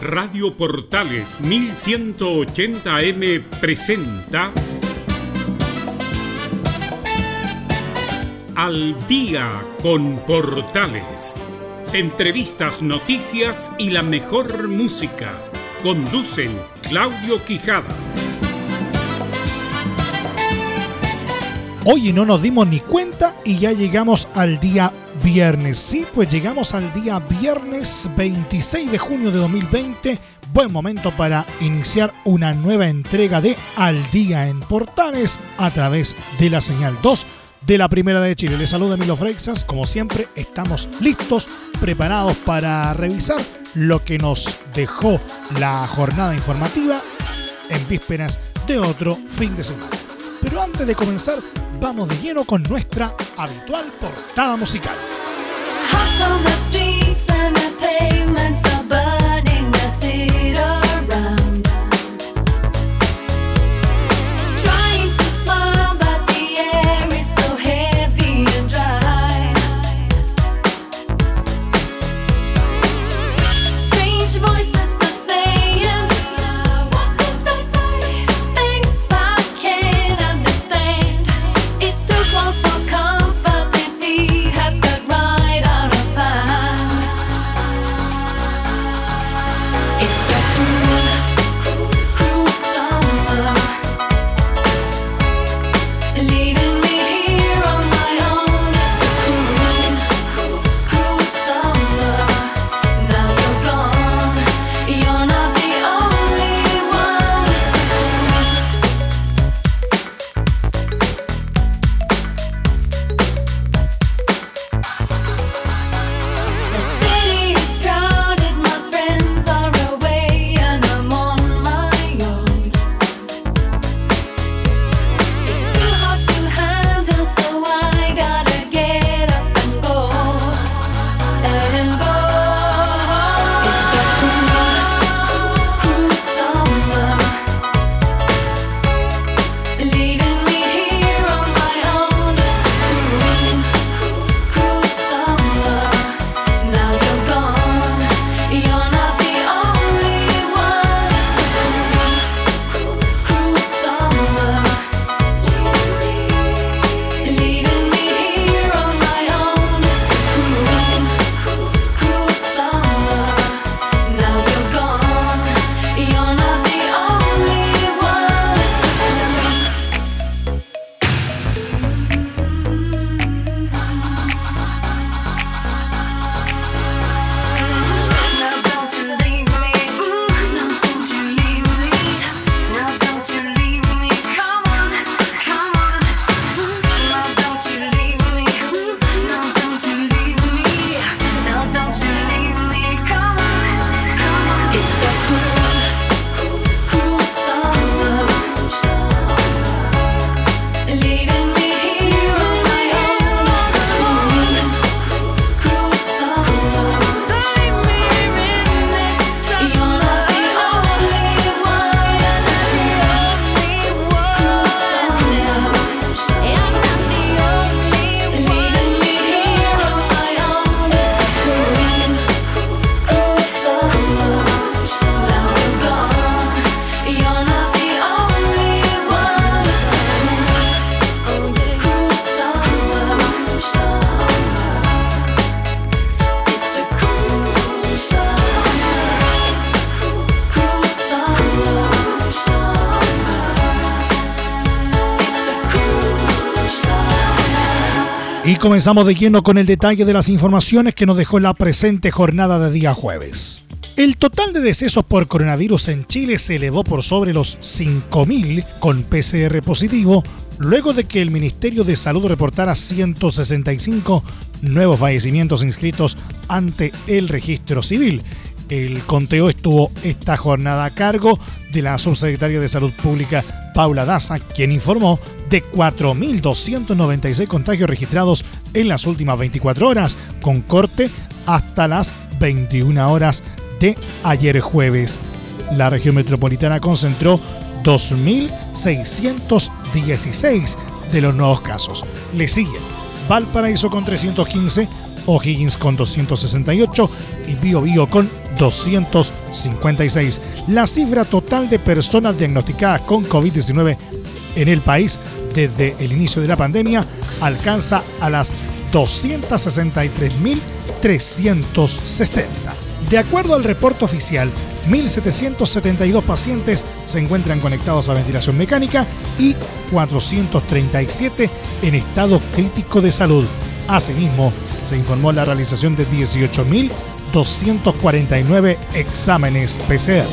Radio Portales 1180M presenta Al día con Portales. Entrevistas, noticias y la mejor música. Conducen Claudio Quijada. Oye, no nos dimos ni cuenta y ya llegamos al día viernes. Sí, pues llegamos al día viernes 26 de junio de 2020. Buen momento para iniciar una nueva entrega de Al Día en Portales a través de la señal 2 de la Primera de Chile. Les saluda Milo Freixas. Como siempre, estamos listos, preparados para revisar lo que nos dejó la jornada informativa en vísperas de otro fin de semana. Pero antes de comenzar, vamos de lleno con nuestra habitual portada musical. Comenzamos de lleno con el detalle de las informaciones que nos dejó la presente jornada de día jueves. El total de decesos por coronavirus en Chile se elevó por sobre los 5.000 con PCR positivo, luego de que el Ministerio de Salud reportara 165 nuevos fallecimientos inscritos ante el registro civil. El conteo estuvo esta jornada a cargo de la subsecretaria de Salud Pública, Paula Daza, quien informó de 4.296 contagios registrados en las últimas 24 horas, con corte hasta las 21 horas de ayer jueves. La región metropolitana concentró 2.616 de los nuevos casos. Le siguen Valparaíso con 315, O'Higgins con 268 y Bio Bio con 256. La cifra total de personas diagnosticadas con COVID-19 en el país desde el inicio de la pandemia alcanza a las 263.360. De acuerdo al reporte oficial, 1.772 pacientes se encuentran conectados a ventilación mecánica y 437 en estado crítico de salud. Asimismo, se informó la realización de 18.249 exámenes PCR.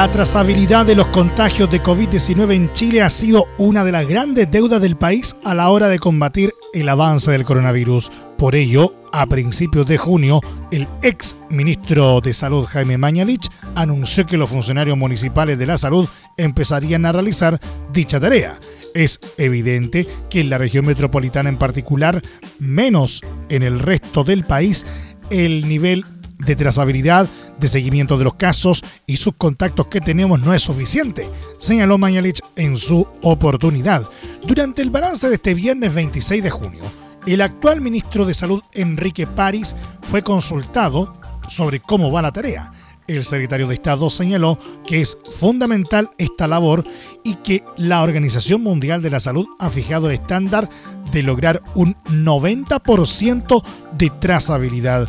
La trazabilidad de los contagios de COVID-19 en Chile ha sido una de las grandes deudas del país a la hora de combatir el avance del coronavirus. Por ello, a principios de junio, el ex ministro de Salud Jaime Mañalich anunció que los funcionarios municipales de la salud empezarían a realizar dicha tarea. Es evidente que en la región metropolitana en particular, menos en el resto del país, el nivel de trazabilidad, de seguimiento de los casos y sus contactos que tenemos no es suficiente, señaló Mañalich en su oportunidad. Durante el balance de este viernes 26 de junio, el actual ministro de Salud, Enrique París, fue consultado sobre cómo va la tarea. El secretario de Estado señaló que es fundamental esta labor y que la Organización Mundial de la Salud ha fijado el estándar de lograr un 90% de trazabilidad.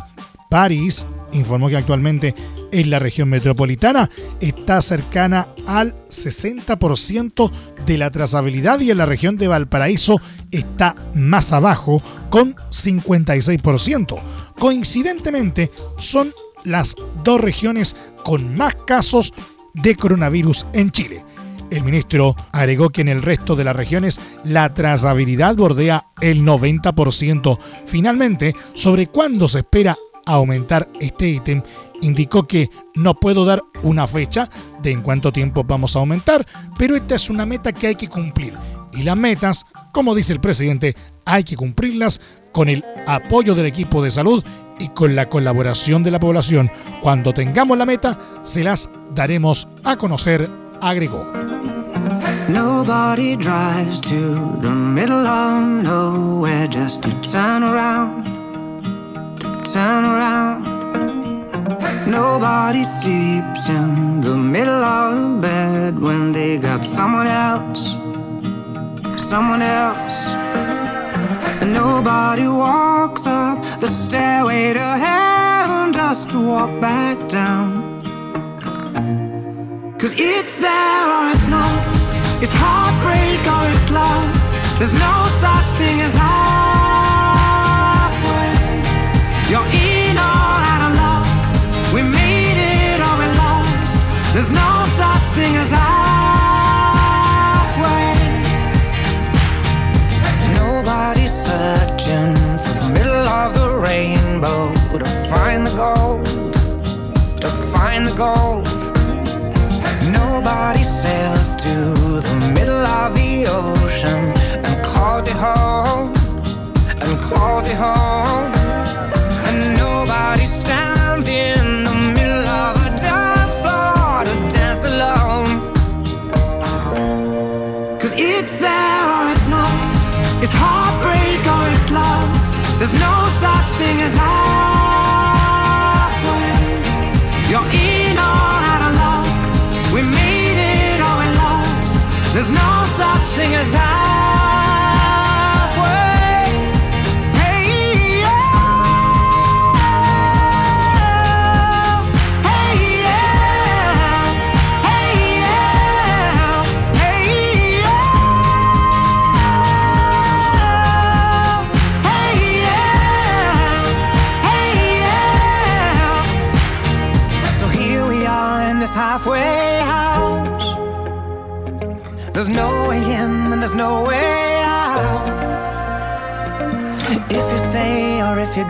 París informó que actualmente en la región metropolitana está cercana al 60% de la trazabilidad y en la región de Valparaíso está más abajo con 56%. Coincidentemente, son las dos regiones con más casos de coronavirus en Chile. El ministro agregó que en el resto de las regiones la trazabilidad bordea el 90%. Finalmente, sobre cuándo se espera aumentar este ítem, indicó que no puedo dar una fecha de en cuánto tiempo vamos a aumentar, pero esta es una meta que hay que cumplir. Y las metas, como dice el presidente, hay que cumplirlas con el apoyo del equipo de salud y con la colaboración de la población. Cuando tengamos la meta, se las daremos a conocer, agregó. Nobody drives to the middle of nowhere just to turn around, turn around. Nobody sleeps in the middle of the bed when they got someone else, someone else. And nobody walks up the stairway to heaven just to walk back down. Cause it's there or it's not, it's heartbreak or it's love. There's no such thing as halfway.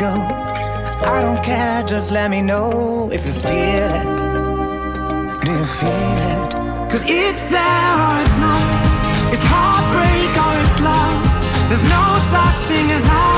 Go, I don't care, just let me know if you feel it. Do you feel it? Cause it's there or it's not. It's heartbreak or it's love. There's no such thing as halfway.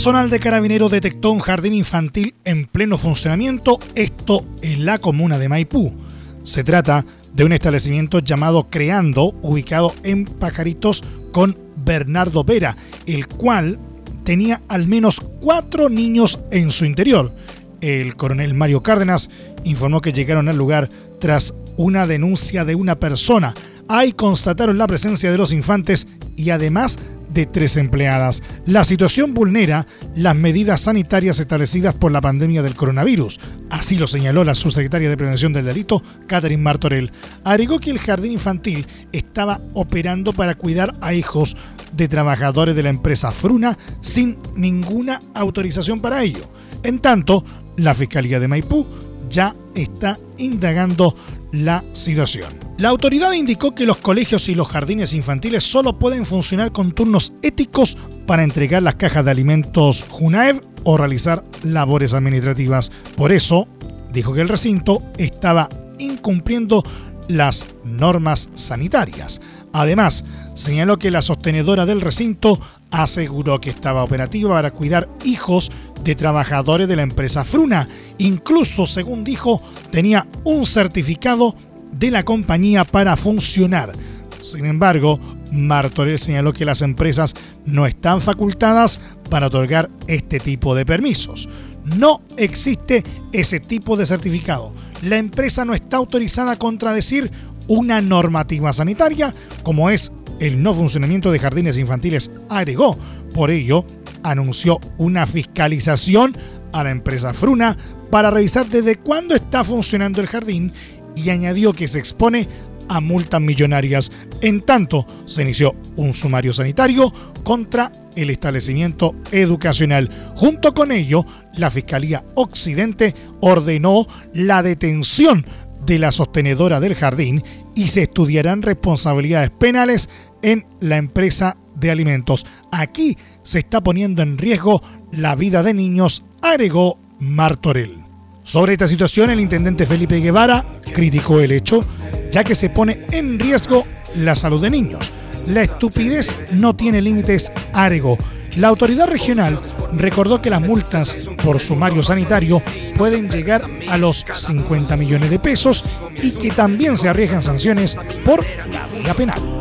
Personal de Carabinero detectó un jardín infantil en pleno funcionamiento, esto en la comuna de Maipú. Se trata de un establecimiento llamado Creando, ubicado en Pajaritos con Bernardo Vera, el cual tenía al menos cuatro niños en su interior. El coronel Mario Cárdenas informó que llegaron al lugar tras una denuncia de una persona. Ahí constataron la presencia de los infantes y además de tres empleadas. La situación vulnera las medidas sanitarias establecidas por la pandemia del coronavirus. Así lo señaló la subsecretaria de Prevención del Delito, Catherine Martorell. Agregó que el jardín infantil estaba operando para cuidar a hijos de trabajadores de la empresa Fruna sin ninguna autorización para ello. En tanto, la Fiscalía de Maipú ya está indagando la situación. La autoridad indicó que los colegios y los jardines infantiles solo pueden funcionar con turnos éticos para entregar las cajas de alimentos Junaev o realizar labores administrativas. Por eso, dijo que el recinto estaba incumpliendo las normas sanitarias. Además, señaló que la sostenedora del recinto aseguró que estaba operativa para cuidar hijos de trabajadores de la empresa Fruna. Incluso, según dijo, tenía un certificado de la compañía para funcionar. Sin embargo, Martorell señaló que las empresas no están facultadas para otorgar este tipo de permisos. No existe ese tipo de certificado. La empresa no está autorizada a contradecir una normativa sanitaria como es el no funcionamiento de jardines infantiles, agregó. Por ello, anunció una fiscalización a la empresa Fruna para revisar desde cuándo está funcionando el jardín y añadió que se expone a multas millonarias. En tanto, se inició un sumario sanitario contra el establecimiento educacional. Junto con ello, la Fiscalía Occidente ordenó la detención de la sostenedora del jardín y se estudiarán responsabilidades penales en la empresa de alimentos. Aquí se está poniendo en riesgo la vida de niños, agregó Martorell. Sobre esta situación, el intendente Felipe Guevara criticó el hecho, ya que se pone en riesgo la salud de niños. La estupidez no tiene límites, agregó. La autoridad regional recordó que las multas por sumario sanitario pueden llegar a los 50 millones de pesos y que también se arriesgan sanciones por la vía penal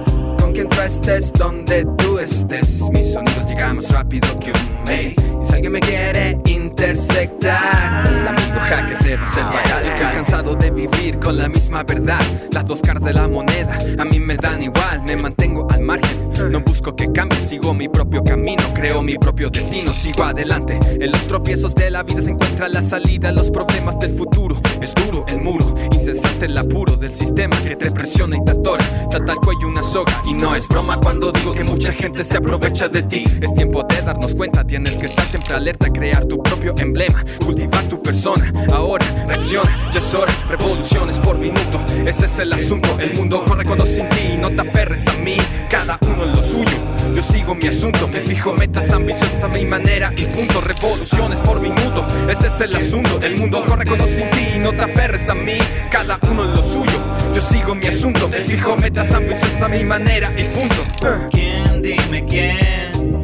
que tú estés donde tú estés. Mi sonido llega más rápido que un mail. Y si alguien me quiere intersectar, un amigo hacker te va a hacer pagar. Yo estoy cansado de vivir con la misma verdad. Las dos caras de la moneda a mí me dan igual. Me mantengo al margen. No busco que cambie, sigo mi propio camino. Creo mi propio destino, sigo adelante. En los tropiezos de la vida se encuentra la salida. Los problemas del futuro es duro el muro. Incesante el apuro del sistema que te presiona y te atora. Trata el cuello una soga y no no es broma cuando digo que mucha gente se aprovecha de ti. Es tiempo de darnos cuenta, tienes que estar siempre alerta, crear tu propio emblema, cultivar tu persona. Ahora reacciona, ya es hora, revoluciones por minuto. Ese es el asunto, el mundo corre cuando sin ti. No te aferres a mí, cada uno en lo suyo. Sigo mi asunto, me fijo metas ambiciosas a mi manera y punto. Revoluciones por minuto, ese es el asunto. El mundo corre cuando sin ti. No te aferres a mí, cada uno en lo suyo. Yo sigo mi asunto, me fijo metas ambiciosas a mi manera y punto. ¿Quién, dime quién,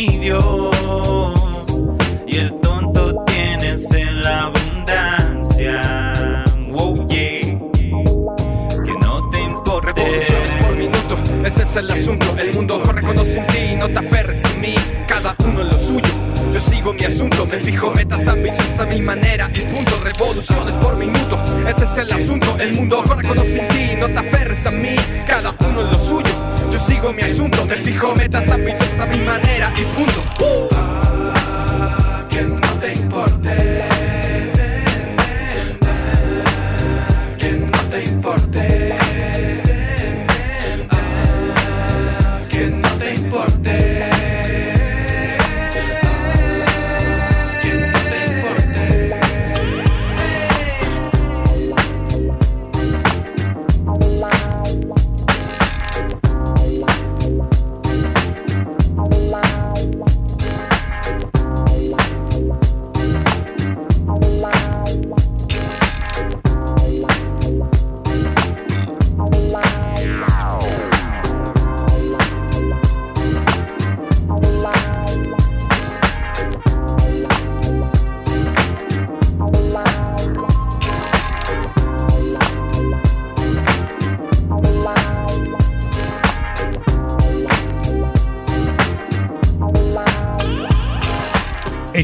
mi Dios. Y el tonto tienes en la abundancia. Oh, yeah. Que no te importe. Revoluciones por minuto, ese es el asunto. El mundo corre cuando sin ti, no te aferres a mí. Cada uno en lo suyo. Yo sigo mi asunto, me fijo metas ambiciosas a mi manera y punto. Revoluciones por minuto, ese es el asunto. El mundo corre cuando sin ti, no te aferres a mí. Cada uno en lo suyo. Yo sigo mi asunto, me fijo metas ambiciosas a mi manera y punto.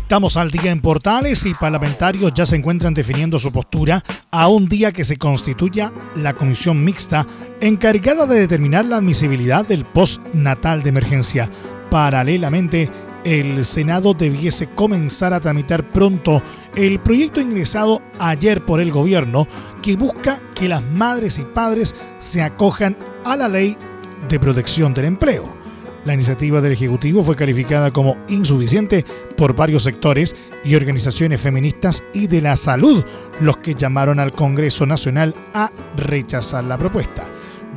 Estamos al día en Portales y parlamentarios ya se encuentran definiendo su postura a un día que se constituya la comisión mixta encargada de determinar la admisibilidad del postnatal de emergencia. Paralelamente, el Senado debiese comenzar a tramitar pronto el proyecto ingresado ayer por el gobierno que busca que las madres y padres se acojan a la ley de protección del empleo. La iniciativa del Ejecutivo fue calificada como insuficiente por varios sectores y organizaciones feministas y de la salud, los que llamaron al Congreso Nacional a rechazar la propuesta.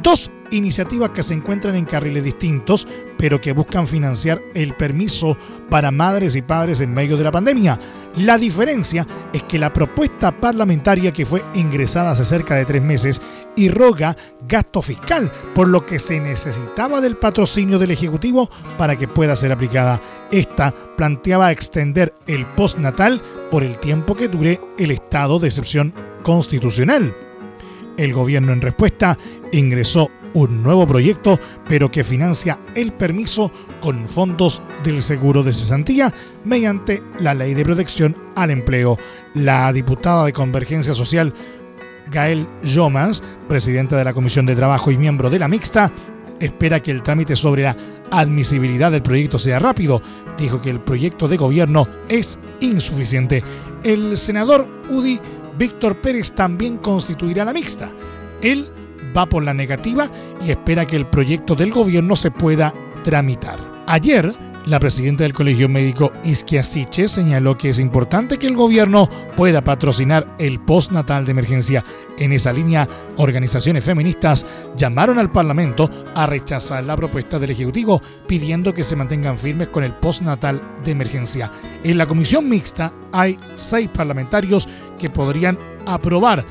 Dos iniciativas que se encuentran en carriles distintos, pero que buscan financiar el permiso para madres y padres en medio de la pandemia. La diferencia es que la propuesta parlamentaria que fue ingresada hace cerca de tres meses irroga gasto fiscal, por lo que se necesitaba del patrocinio del Ejecutivo para que pueda ser aplicada. Esta planteaba extender el postnatal por el tiempo que dure el estado de excepción constitucional. El gobierno en respuesta ingresó un nuevo proyecto, pero que financia el permiso con fondos del seguro de cesantía mediante la ley de protección al empleo. La diputada de Convergencia Social, Gael Yomans, presidenta de la Comisión de Trabajo y miembro de la Mixta, espera que el trámite sobre la admisibilidad del proyecto sea rápido. Dijo que el proyecto de gobierno es insuficiente. El senador UDI Víctor Pérez también constituirá la mixta. Él va por la negativa y espera que el proyecto del gobierno se pueda tramitar. Ayer, la presidenta del Colegio Médico Isquia Siche señaló que es importante que el gobierno pueda patrocinar el postnatal de emergencia. En esa línea, organizaciones feministas llamaron al Parlamento a rechazar la propuesta del Ejecutivo, pidiendo que se mantengan firmes con el postnatal de emergencia. En la comisión mixta hay seis parlamentarios que podrían aprobar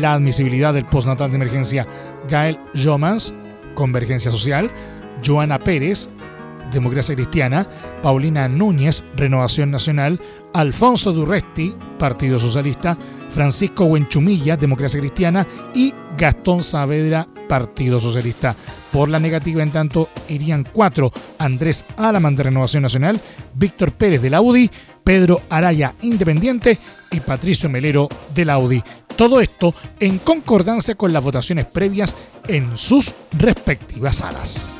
la admisibilidad del postnatal de emergencia. Gael Jomans, Convergencia Social, Joana Pérez, Democracia Cristiana, Paulina Núñez, Renovación Nacional, Alfonso Durresti, Partido Socialista, Francisco Huenchumilla, Democracia Cristiana y Gastón Saavedra, Partido Socialista. Por la negativa, en tanto, irían cuatro: Andrés Alaman de Renovación Nacional, Víctor Pérez de la UDI, Pedro Araya Independiente y Patricio Melero de la UDI. Todo esto en concordancia con las votaciones previas en sus respectivas salas.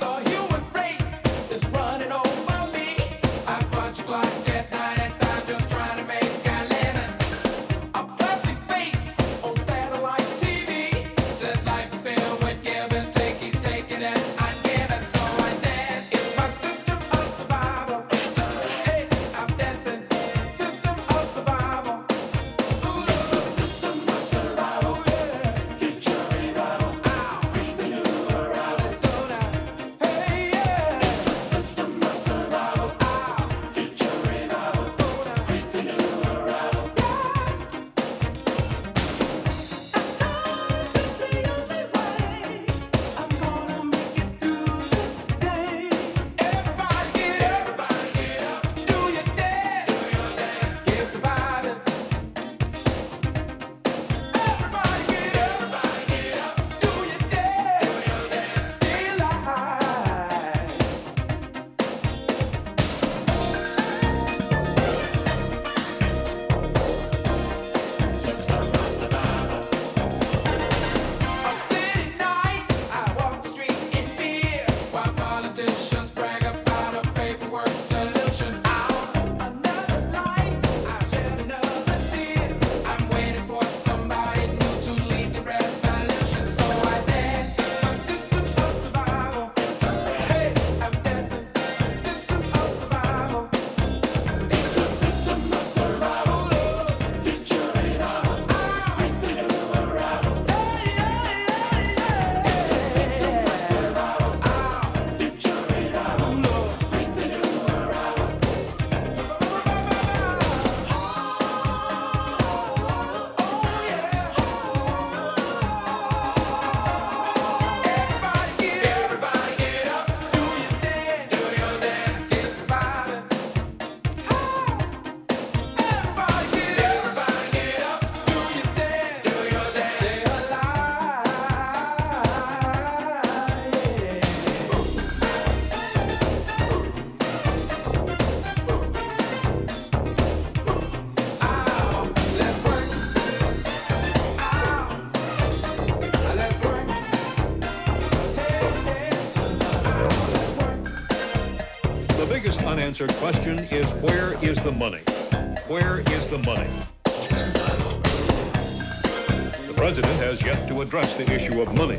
unanswered question is where is the money? Where is the money? The president has yet to address the issue of money.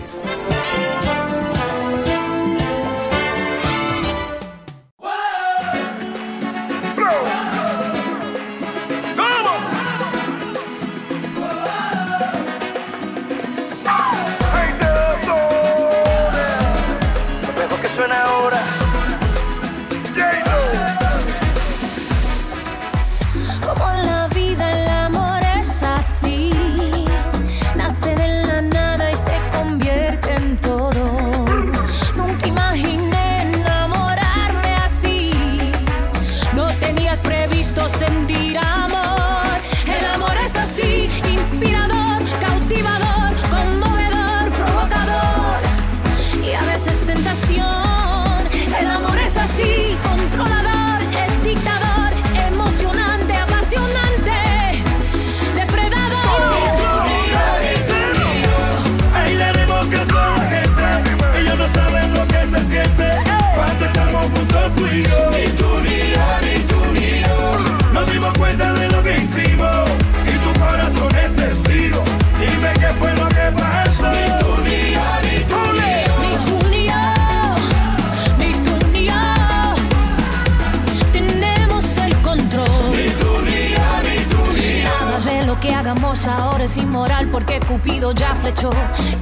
es inmoral porque Cupido ya flechó.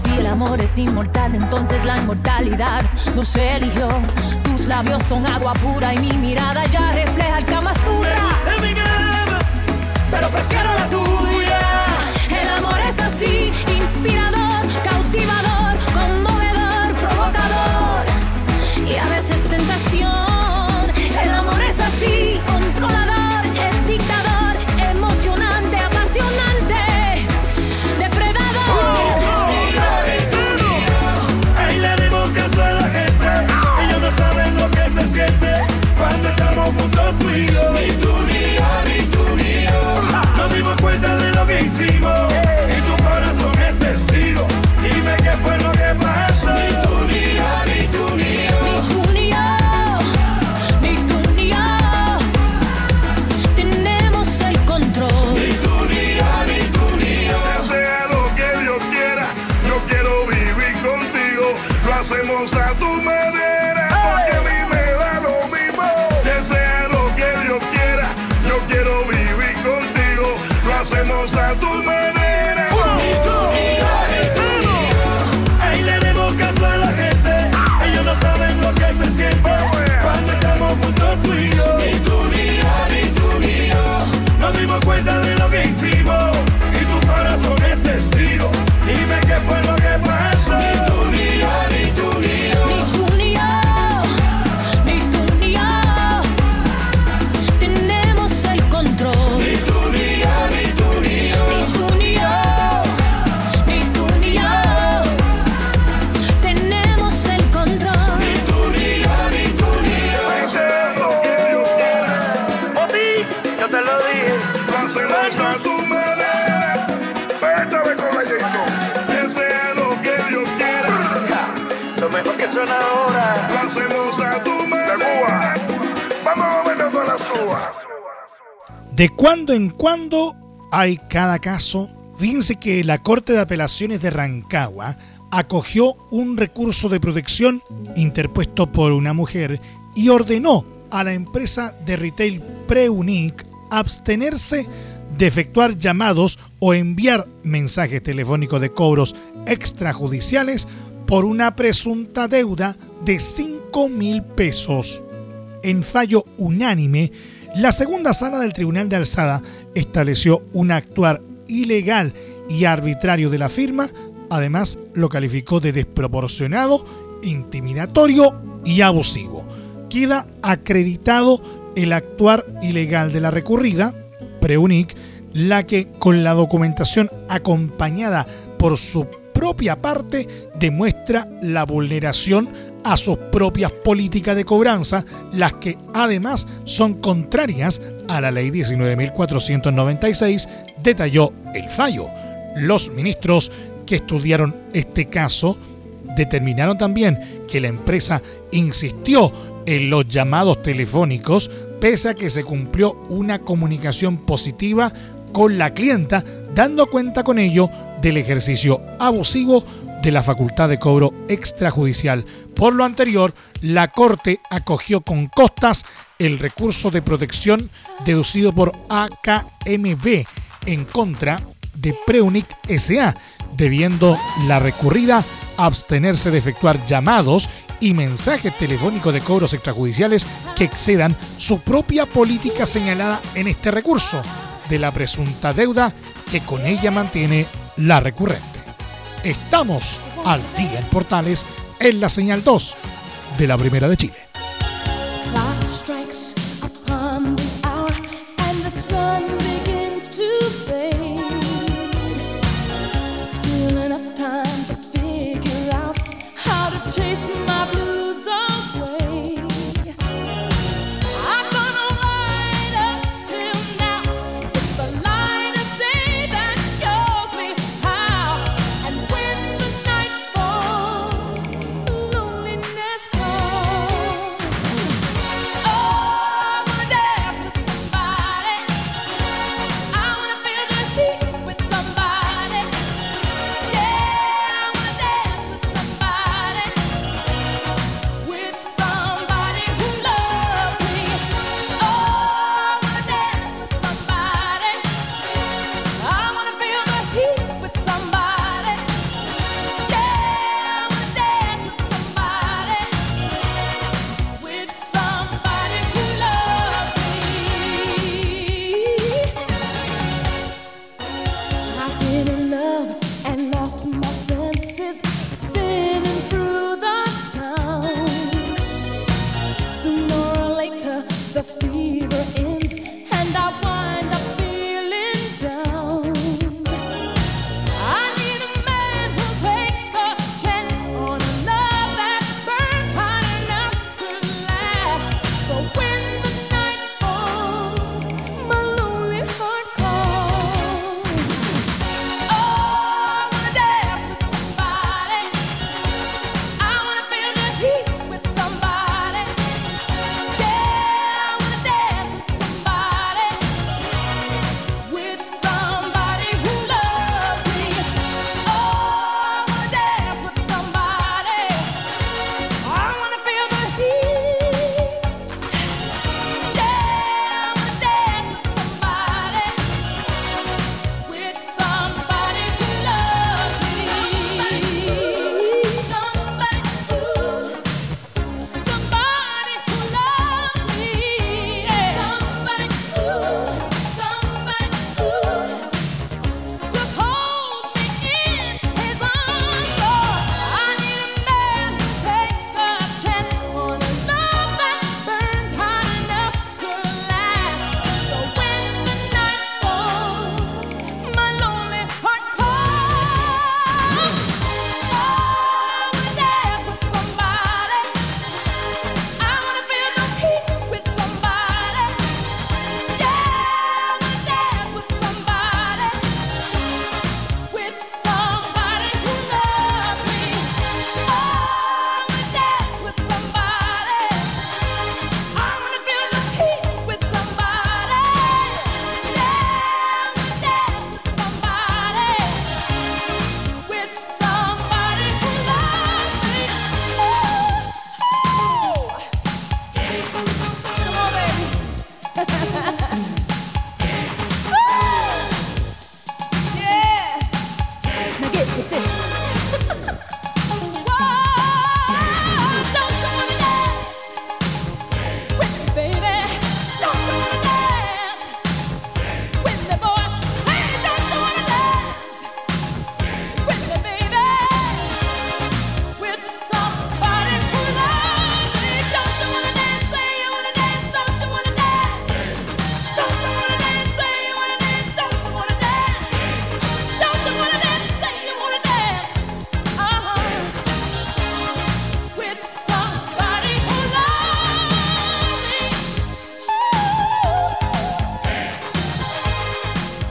Si el amor es inmortal, entonces la inmortalidad nos eligió. Tus labios son agua pura y mi mirada ya refleja el Kama Me mi pero prefiero la tuya. El amor es así, inspirador. De cuando en cuando hay cada caso. Fíjense que la Corte de Apelaciones de Rancagua acogió un recurso de protección interpuesto por una mujer y ordenó a la empresa de retail Preunic abstenerse de efectuar llamados o enviar mensajes telefónicos de cobros extrajudiciales por una presunta deuda de 5 mil pesos. En fallo unánime, la segunda sala del Tribunal de Alzada estableció un actuar ilegal y arbitrario de la firma, además lo calificó de desproporcionado, intimidatorio y abusivo. Queda acreditado el actuar ilegal de la recurrida, Preunic, la que con la documentación acompañada por su propia parte demuestra la vulneración a sus propias políticas de cobranza, las que además son contrarias a la ley 19.496, detalló el fallo. Los ministros que estudiaron este caso determinaron también que la empresa insistió en los llamados telefónicos pese a que se cumplió una comunicación positiva con la clienta, dando cuenta con ello del ejercicio abusivo de la facultad de cobro extrajudicial. Por lo anterior, la Corte acogió con costas el recurso de protección deducido por AKMB en contra de Preunic SA, debiendo la recurrida abstenerse de efectuar llamados y mensajes telefónicos de cobros extrajudiciales que excedan su propia política señalada en este recurso de la presunta deuda que con ella mantiene la recurrente. Estamos al día en Portales en la señal 2 de la Primera de Chile.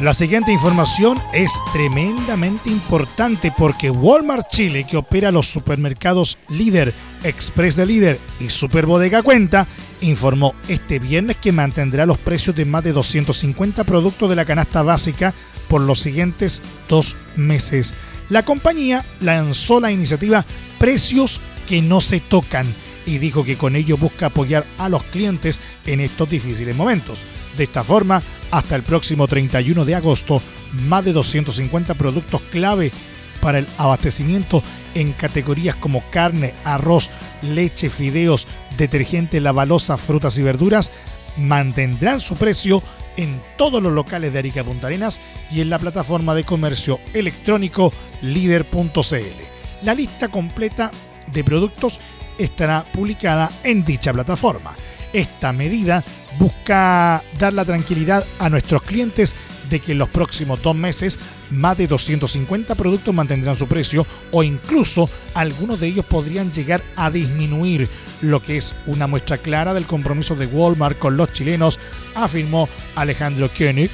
La siguiente información es tremendamente importante porque Walmart Chile, que opera los supermercados Líder, Express de Líder y Super Bodega Cuenta, informó este viernes que mantendrá los precios de más de 250 productos de la canasta básica por los siguientes dos meses. La compañía lanzó la iniciativa Precios que no se tocan y dijo que con ello busca apoyar a los clientes en estos difíciles momentos. De esta forma, hasta el próximo 31 de agosto, más de 250 productos clave para el abastecimiento en categorías como carne, arroz, leche, fideos, detergente, lavalosa, frutas y verduras mantendrán su precio en todos los locales de Arica Punta Arenas y en la plataforma de comercio electrónico líder.cl. La lista completa de productos estará publicada en dicha plataforma. Esta medida busca dar la tranquilidad a nuestros clientes de que en los próximos dos meses más de 250 productos mantendrán su precio o incluso algunos de ellos podrían llegar a disminuir, lo que es una muestra clara del compromiso de Walmart con los chilenos, afirmó Alejandro Koenig,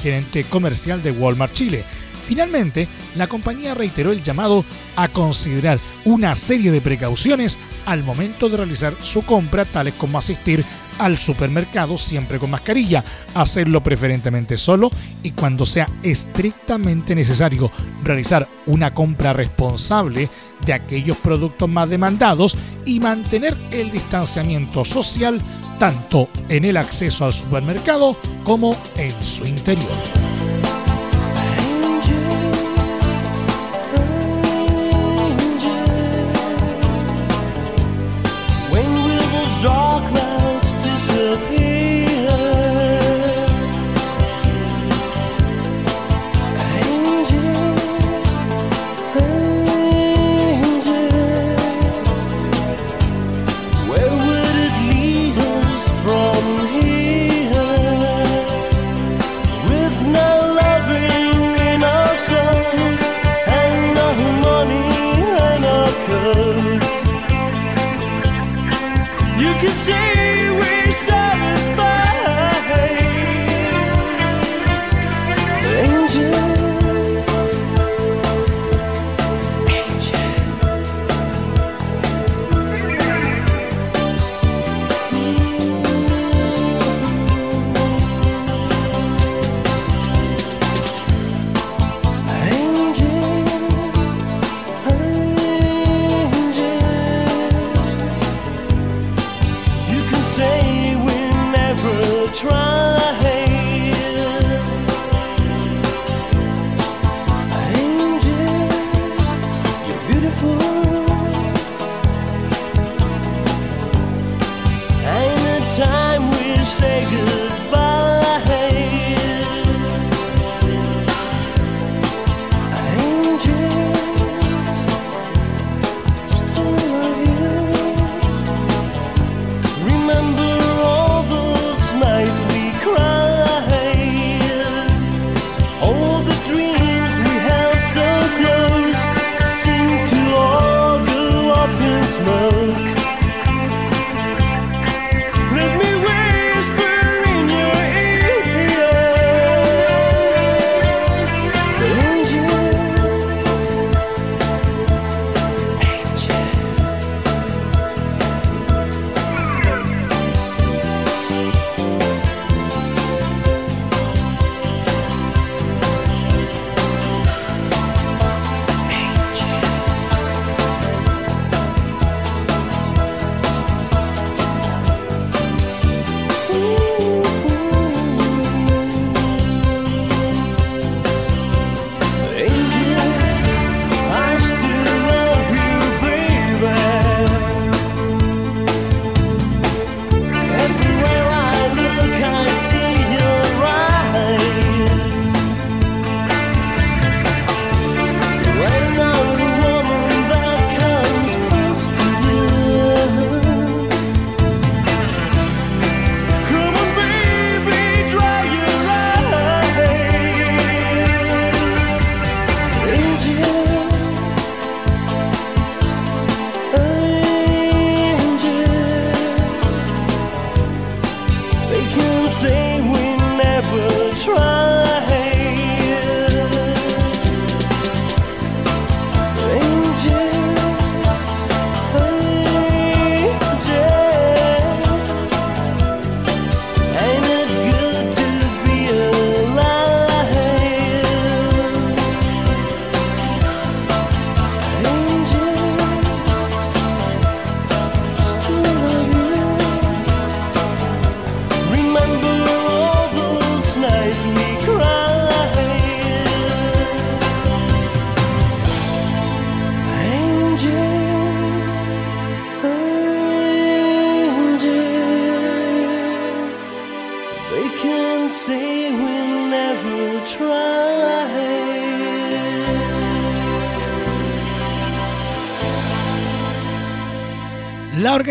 gerente comercial de Walmart Chile. Finalmente, la compañía reiteró el llamado a considerar una serie de precauciones al momento de realizar su compra, tales como asistir al supermercado siempre con mascarilla, hacerlo preferentemente solo y cuando sea estrictamente necesario realizar una compra responsable de aquellos productos más demandados y mantener el distanciamiento social tanto en el acceso al supermercado como en su interior.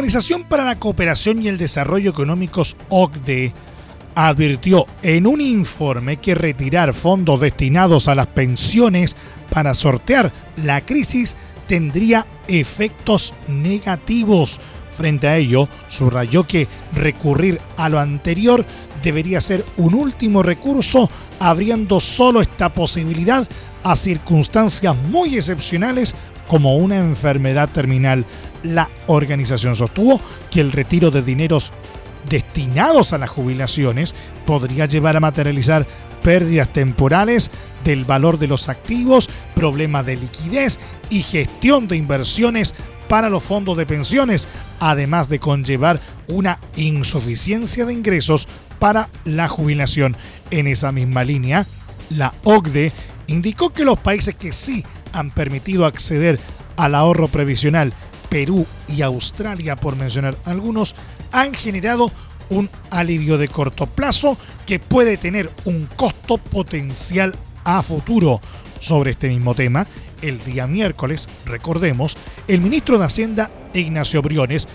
Organización para la Cooperación y el Desarrollo Económicos OCDE advirtió en un informe que retirar fondos destinados a las pensiones para sortear la crisis tendría efectos negativos. Frente a ello, subrayó que recurrir a lo anterior debería ser un último recurso, abriendo solo esta posibilidad a circunstancias muy excepcionales como una enfermedad terminal. La organización sostuvo que el retiro de dineros destinados a las jubilaciones podría llevar a materializar pérdidas temporales del valor de los activos, problemas de liquidez y gestión de inversiones para los fondos de pensiones, además de conllevar una insuficiencia de ingresos para la jubilación. En esa misma línea, la OCDE indicó que los países que sí han permitido acceder al ahorro previsional, Perú y Australia, por mencionar algunos, han generado un alivio de corto plazo que puede tener un costo potencial a futuro. Sobre este mismo tema, el día miércoles, recordemos, el ministro de Hacienda, Ignacio Briones,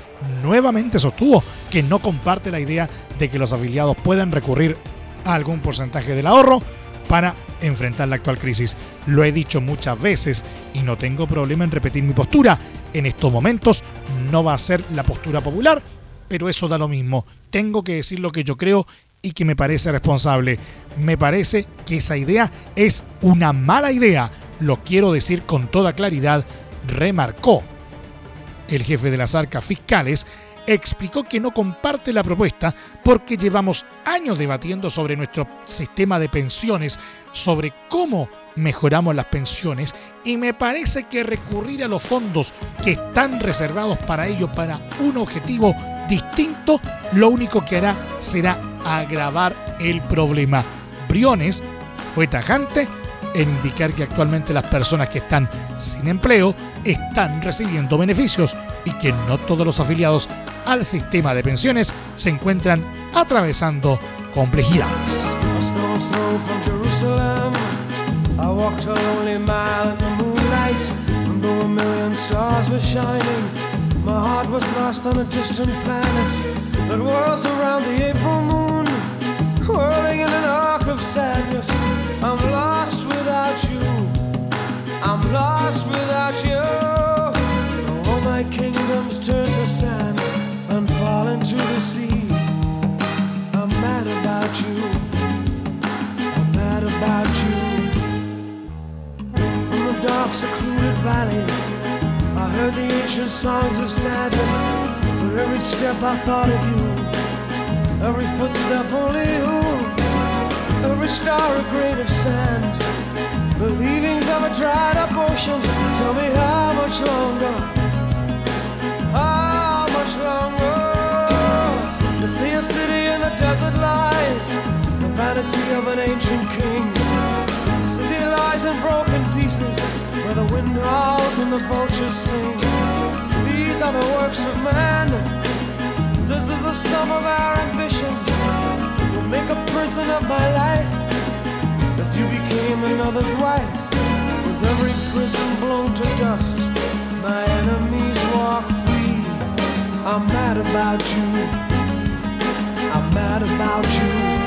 nuevamente sostuvo que no comparte la idea de que los afiliados puedan recurrir a algún porcentaje del ahorro para enfrentar la actual crisis. Lo he dicho muchas veces y no tengo problema en repetir mi postura. En estos momentos no va a ser la postura popular, pero eso da lo mismo. Tengo que decir lo que yo creo y que me parece responsable. Me parece que esa idea es una mala idea. Lo quiero decir con toda claridad, remarcó. El jefe de las arcas fiscales explicó que no comparte la propuesta porque llevamos años debatiendo sobre nuestro sistema de pensiones, sobre cómo mejoramos las pensiones y me parece que recurrir a los fondos que están reservados para ello para un objetivo distinto, lo único que hará será agravar el problema. Briones fue tajante en indicar que actualmente las personas que están sin empleo están recibiendo beneficios y que no todos los afiliados al sistema de pensiones se encuentran atravesando complejidades. I'm lost dark, secluded valleys, I heard the ancient songs of sadness. With every step, I thought of you. Every footstep, only you. Every star, a grain of sand. The leavings of a dried up ocean. Tell me how much longer? How much longer? To see a city in the desert lies. The vanity of an ancient king. The city lies in broken pieces where the wind howls and the vultures sing. These are the works of man. This is the sum of our ambition. We'll make a prison of my life. If you became another's wife, with every prison blown to dust, my enemies walk free. I'm mad about you. I'm mad about you.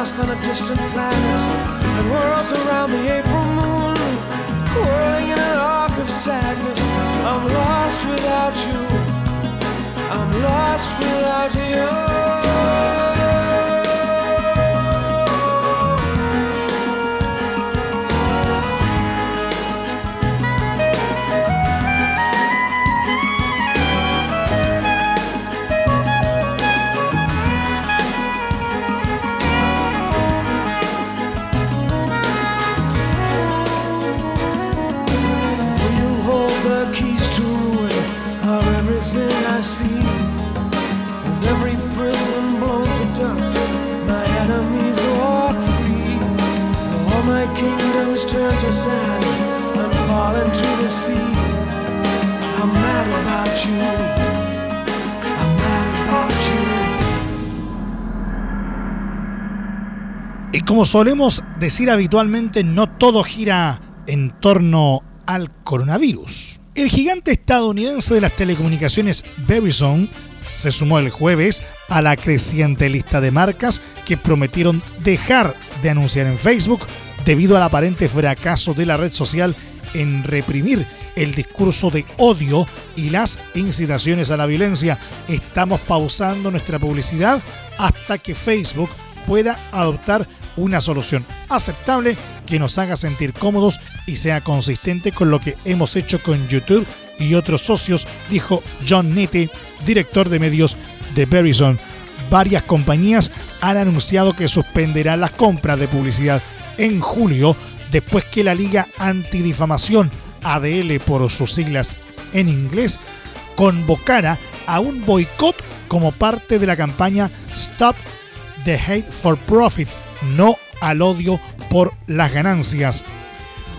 Lost on a distant planet that whirls around the April moon, whirling in an arc of sadness. I'm lost without you. I'm lost without you. Y como solemos decir habitualmente, no todo gira en torno al coronavirus. El gigante estadounidense de las telecomunicaciones Verizon se sumó el jueves a la creciente lista de marcas que prometieron dejar de anunciar en Facebook debido al aparente fracaso de la red social en reprimir el discurso de odio y las incitaciones a la violencia. Estamos pausando nuestra publicidad hasta que Facebook pueda adoptar una solución aceptable que nos haga sentir cómodos y sea consistente con lo que hemos hecho con YouTube y otros socios, dijo John Nitti, director de medios de Verizon. Varias compañías han anunciado que suspenderán las compras de publicidad en julio después que la Liga Antidifamación, ADL por sus siglas en inglés, convocara a un boicot como parte de la campaña Stop the Hate for Profit, no al odio por las ganancias.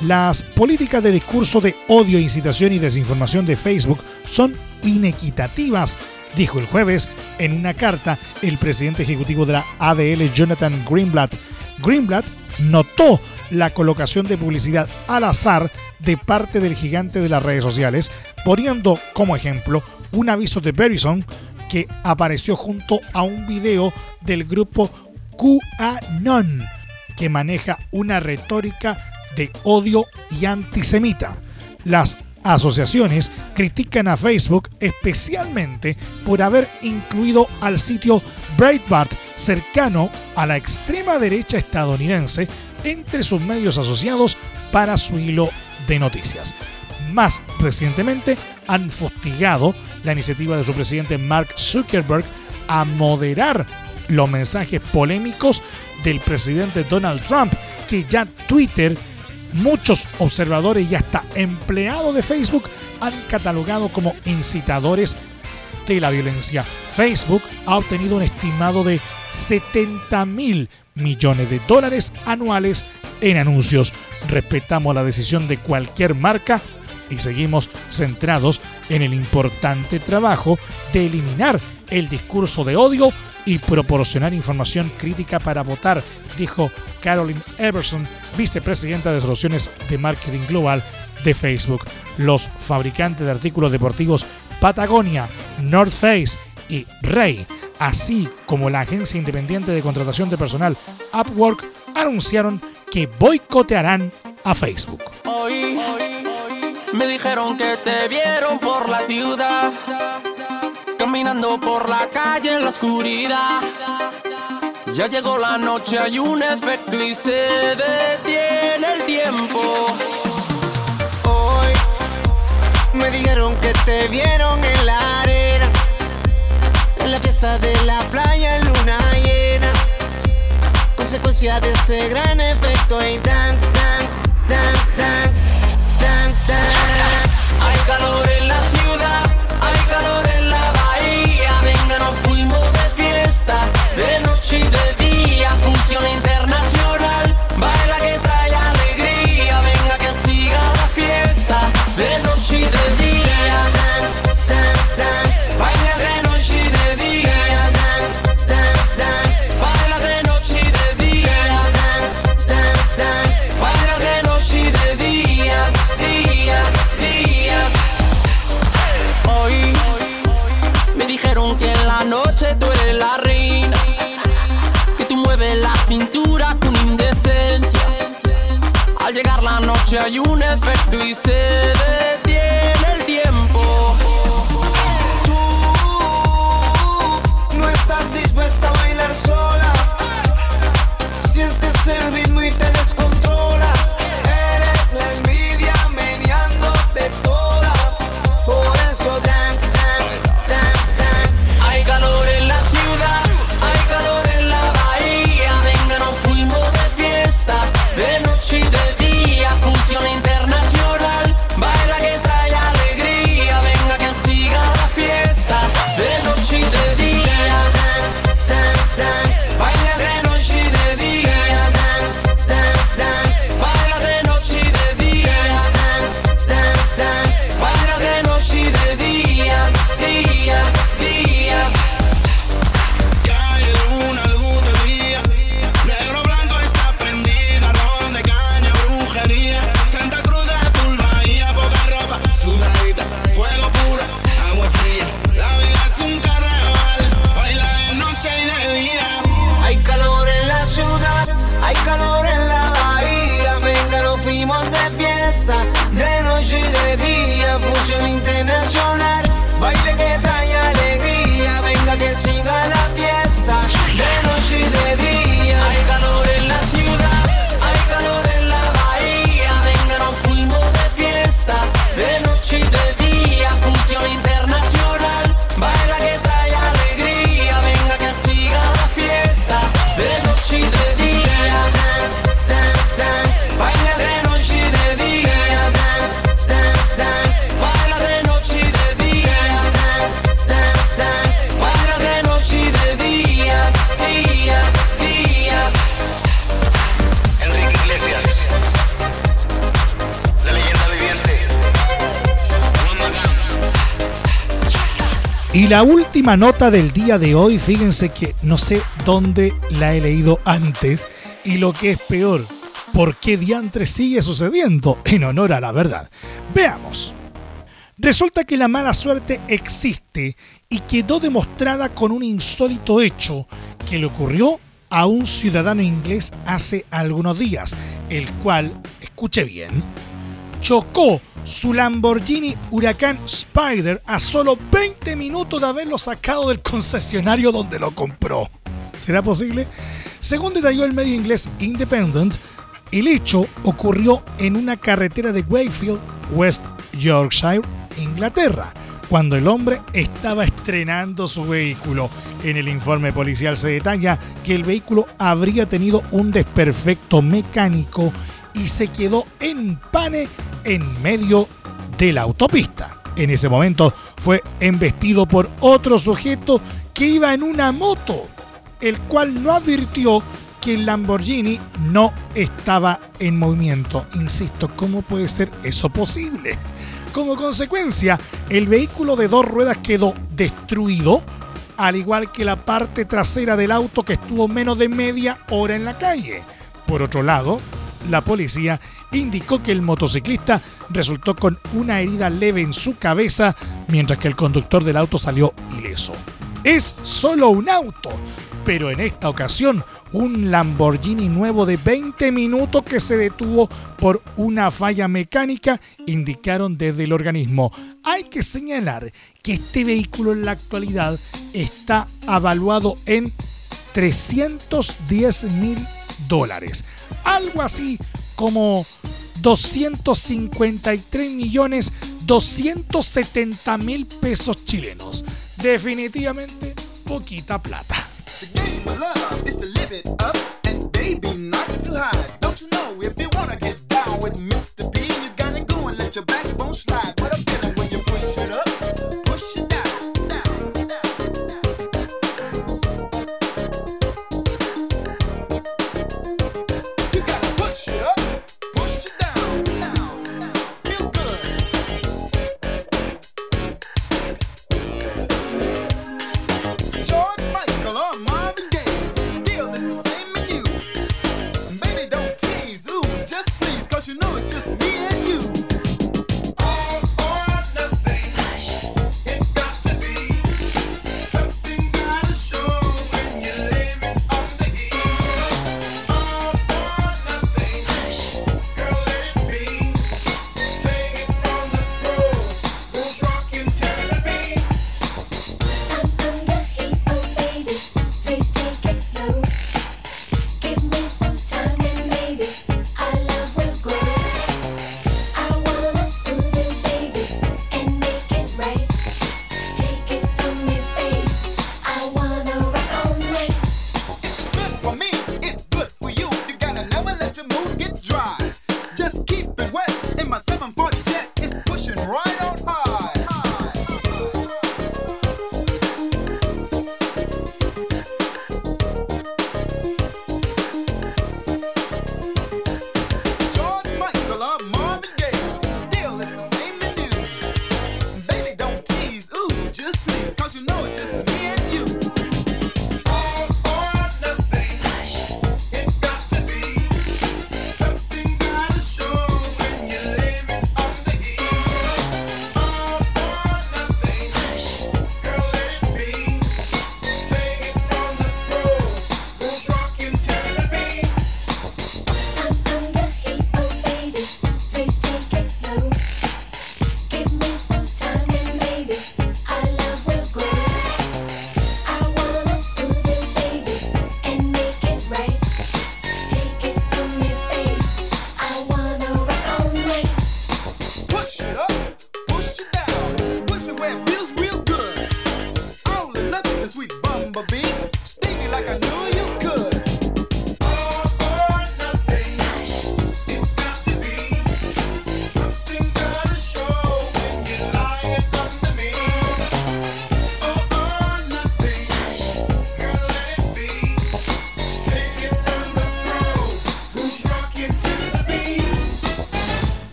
Las políticas de discurso de odio, incitación y desinformación de Facebook son inequitativas, dijo el jueves en una carta el presidente ejecutivo de la ADL, Jonathan Greenblatt. Greenblatt notó la colocación de publicidad al azar de parte del gigante de las redes sociales, poniendo como ejemplo un aviso de Verizon que apareció junto a un video del grupo QAnon, que maneja una retórica de odio y antisemita. Las asociaciones critican a Facebook especialmente por haber incluido al sitio Breitbart cercano a la extrema derecha estadounidense entre sus medios asociados para su hilo de noticias. Más recientemente han fustigado la iniciativa de su presidente Mark Zuckerberg a moderar los mensajes polémicos del presidente Donald Trump, que ya Twitter, muchos observadores y hasta empleados de Facebook han catalogado como incitadores de la violencia. Facebook ha obtenido un estimado de 70 mil millones de dólares anuales en anuncios. Respetamos la decisión de cualquier marca y seguimos centrados en el importante trabajo de eliminar el discurso de odio y proporcionar información crítica para votar, dijo Caroline Everson, vicepresidenta de soluciones de marketing global de Facebook. Los fabricantes de artículos deportivos Patagonia, North Face y Rey, así como la agencia independiente de contratación de personal Upwork, anunciaron que boicotearán a Facebook. Hoy me dijeron que te vieron por la ciudad, caminando por la calle en la oscuridad. Ya llegó la noche, hay un efecto y se detiene el tiempo. Hoy me dijeron que te vieron en la arena, en la fiesta de la playa en luna llena. Consecuencia de ese gran efecto y dance, dance, dance, dance, dance, dance. Hay calor en la ciudad, hay calor en fuimos de fiesta, de noche y de día. Función internacional, noche hay un efecto y se detiene Y la última nota del día de hoy, fíjense que no sé dónde la he leído antes y lo que es peor, por qué diantre sigue sucediendo en honor a la verdad. Veamos. Resulta que la mala suerte existe y quedó demostrada con un insólito hecho que le ocurrió a un ciudadano inglés hace algunos días, el cual, escuche bien, chocó su Lamborghini Huracán Spider a solo 20 minutos de haberlo sacado del concesionario donde lo compró. ¿Será posible? Según detalló el medio inglés Independent, el hecho ocurrió en una carretera de Wayfield, West Yorkshire, Inglaterra, cuando el hombre estaba estrenando su vehículo. En el informe policial se detalla que el vehículo habría tenido un desperfecto mecánico y se quedó en pane en medio de la autopista. En ese momento fue embestido por otro sujeto que iba en una moto, el cual no advirtió que el Lamborghini no estaba en movimiento. Insisto, ¿cómo puede ser eso posible? Como consecuencia, el vehículo de dos ruedas quedó destruido, al igual que la parte trasera del auto que estuvo menos de media hora en la calle. Por otro lado, la policía indicó que el motociclista resultó con una herida leve en su cabeza, mientras que el conductor del auto salió ileso. Es solo un auto, pero en esta ocasión un Lamborghini nuevo de 20 minutos que se detuvo por una falla mecánica, indicaron desde el organismo. Hay que señalar que este vehículo en la actualidad está avaluado en 310 mil dólares. Algo así como 253 millones 270 mil pesos chilenos. Definitivamente poquita plata.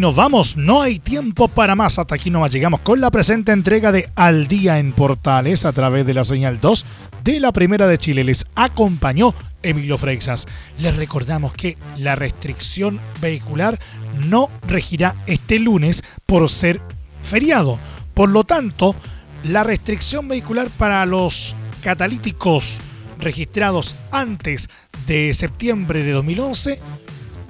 Nos vamos, no hay tiempo para más. Hasta aquí nomás llegamos con la presente entrega de Al Día en Portales a través de la señal 2 de la Primera de Chile. Les acompañó Emilio Freixas. Les recordamos que la restricción vehicular no regirá este lunes por ser feriado. Por lo tanto, la restricción vehicular para los catalíticos registrados antes de septiembre de 2011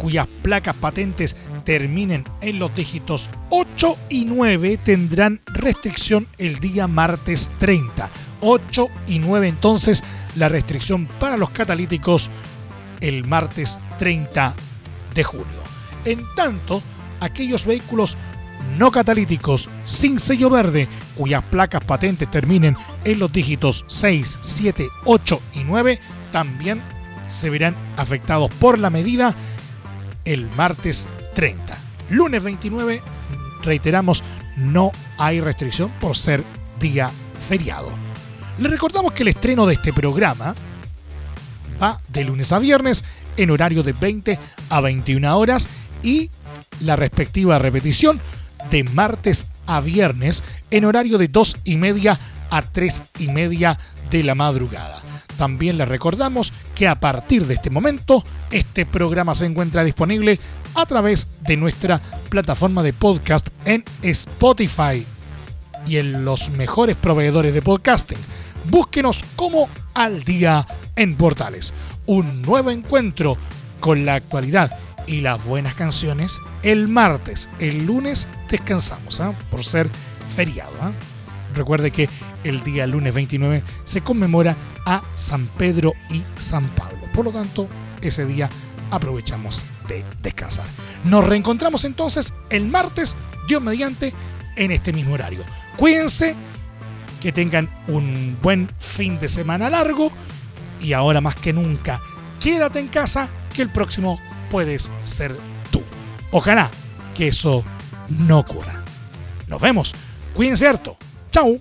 cuyas placas patentes terminen en los dígitos 8 y 9 tendrán restricción el día martes 30. 8 y 9 entonces la restricción para los catalíticos el martes 30 de julio. En tanto, aquellos vehículos no catalíticos sin sello verde cuyas placas patentes terminen en los dígitos 6, 7, 8 y 9 también se verán afectados por la medida el martes 30. Lunes 29, reiteramos, no hay restricción por ser día feriado. Le recordamos que el estreno de este programa va de lunes a viernes en horario de 20 a 21 horas y la respectiva repetición de martes a viernes en horario de 2 y media a 3 y media de la madrugada. También les recordamos que a partir de este momento este programa se encuentra disponible a través de nuestra plataforma de podcast en Spotify y en los mejores proveedores de podcasting. Búsquenos como al día en Portales. Un nuevo encuentro con la actualidad y las buenas canciones el martes. El lunes descansamos ¿ah? por ser feriado. ¿ah? Recuerde que el día lunes 29 se conmemora a San Pedro y San Pablo. Por lo tanto, ese día aprovechamos de descansar. Nos reencontramos entonces el martes, Dios mediante, en este mismo horario. Cuídense, que tengan un buen fin de semana largo y ahora más que nunca, quédate en casa que el próximo puedes ser tú. Ojalá que eso no ocurra. Nos vemos. Cuídense harto. Chau.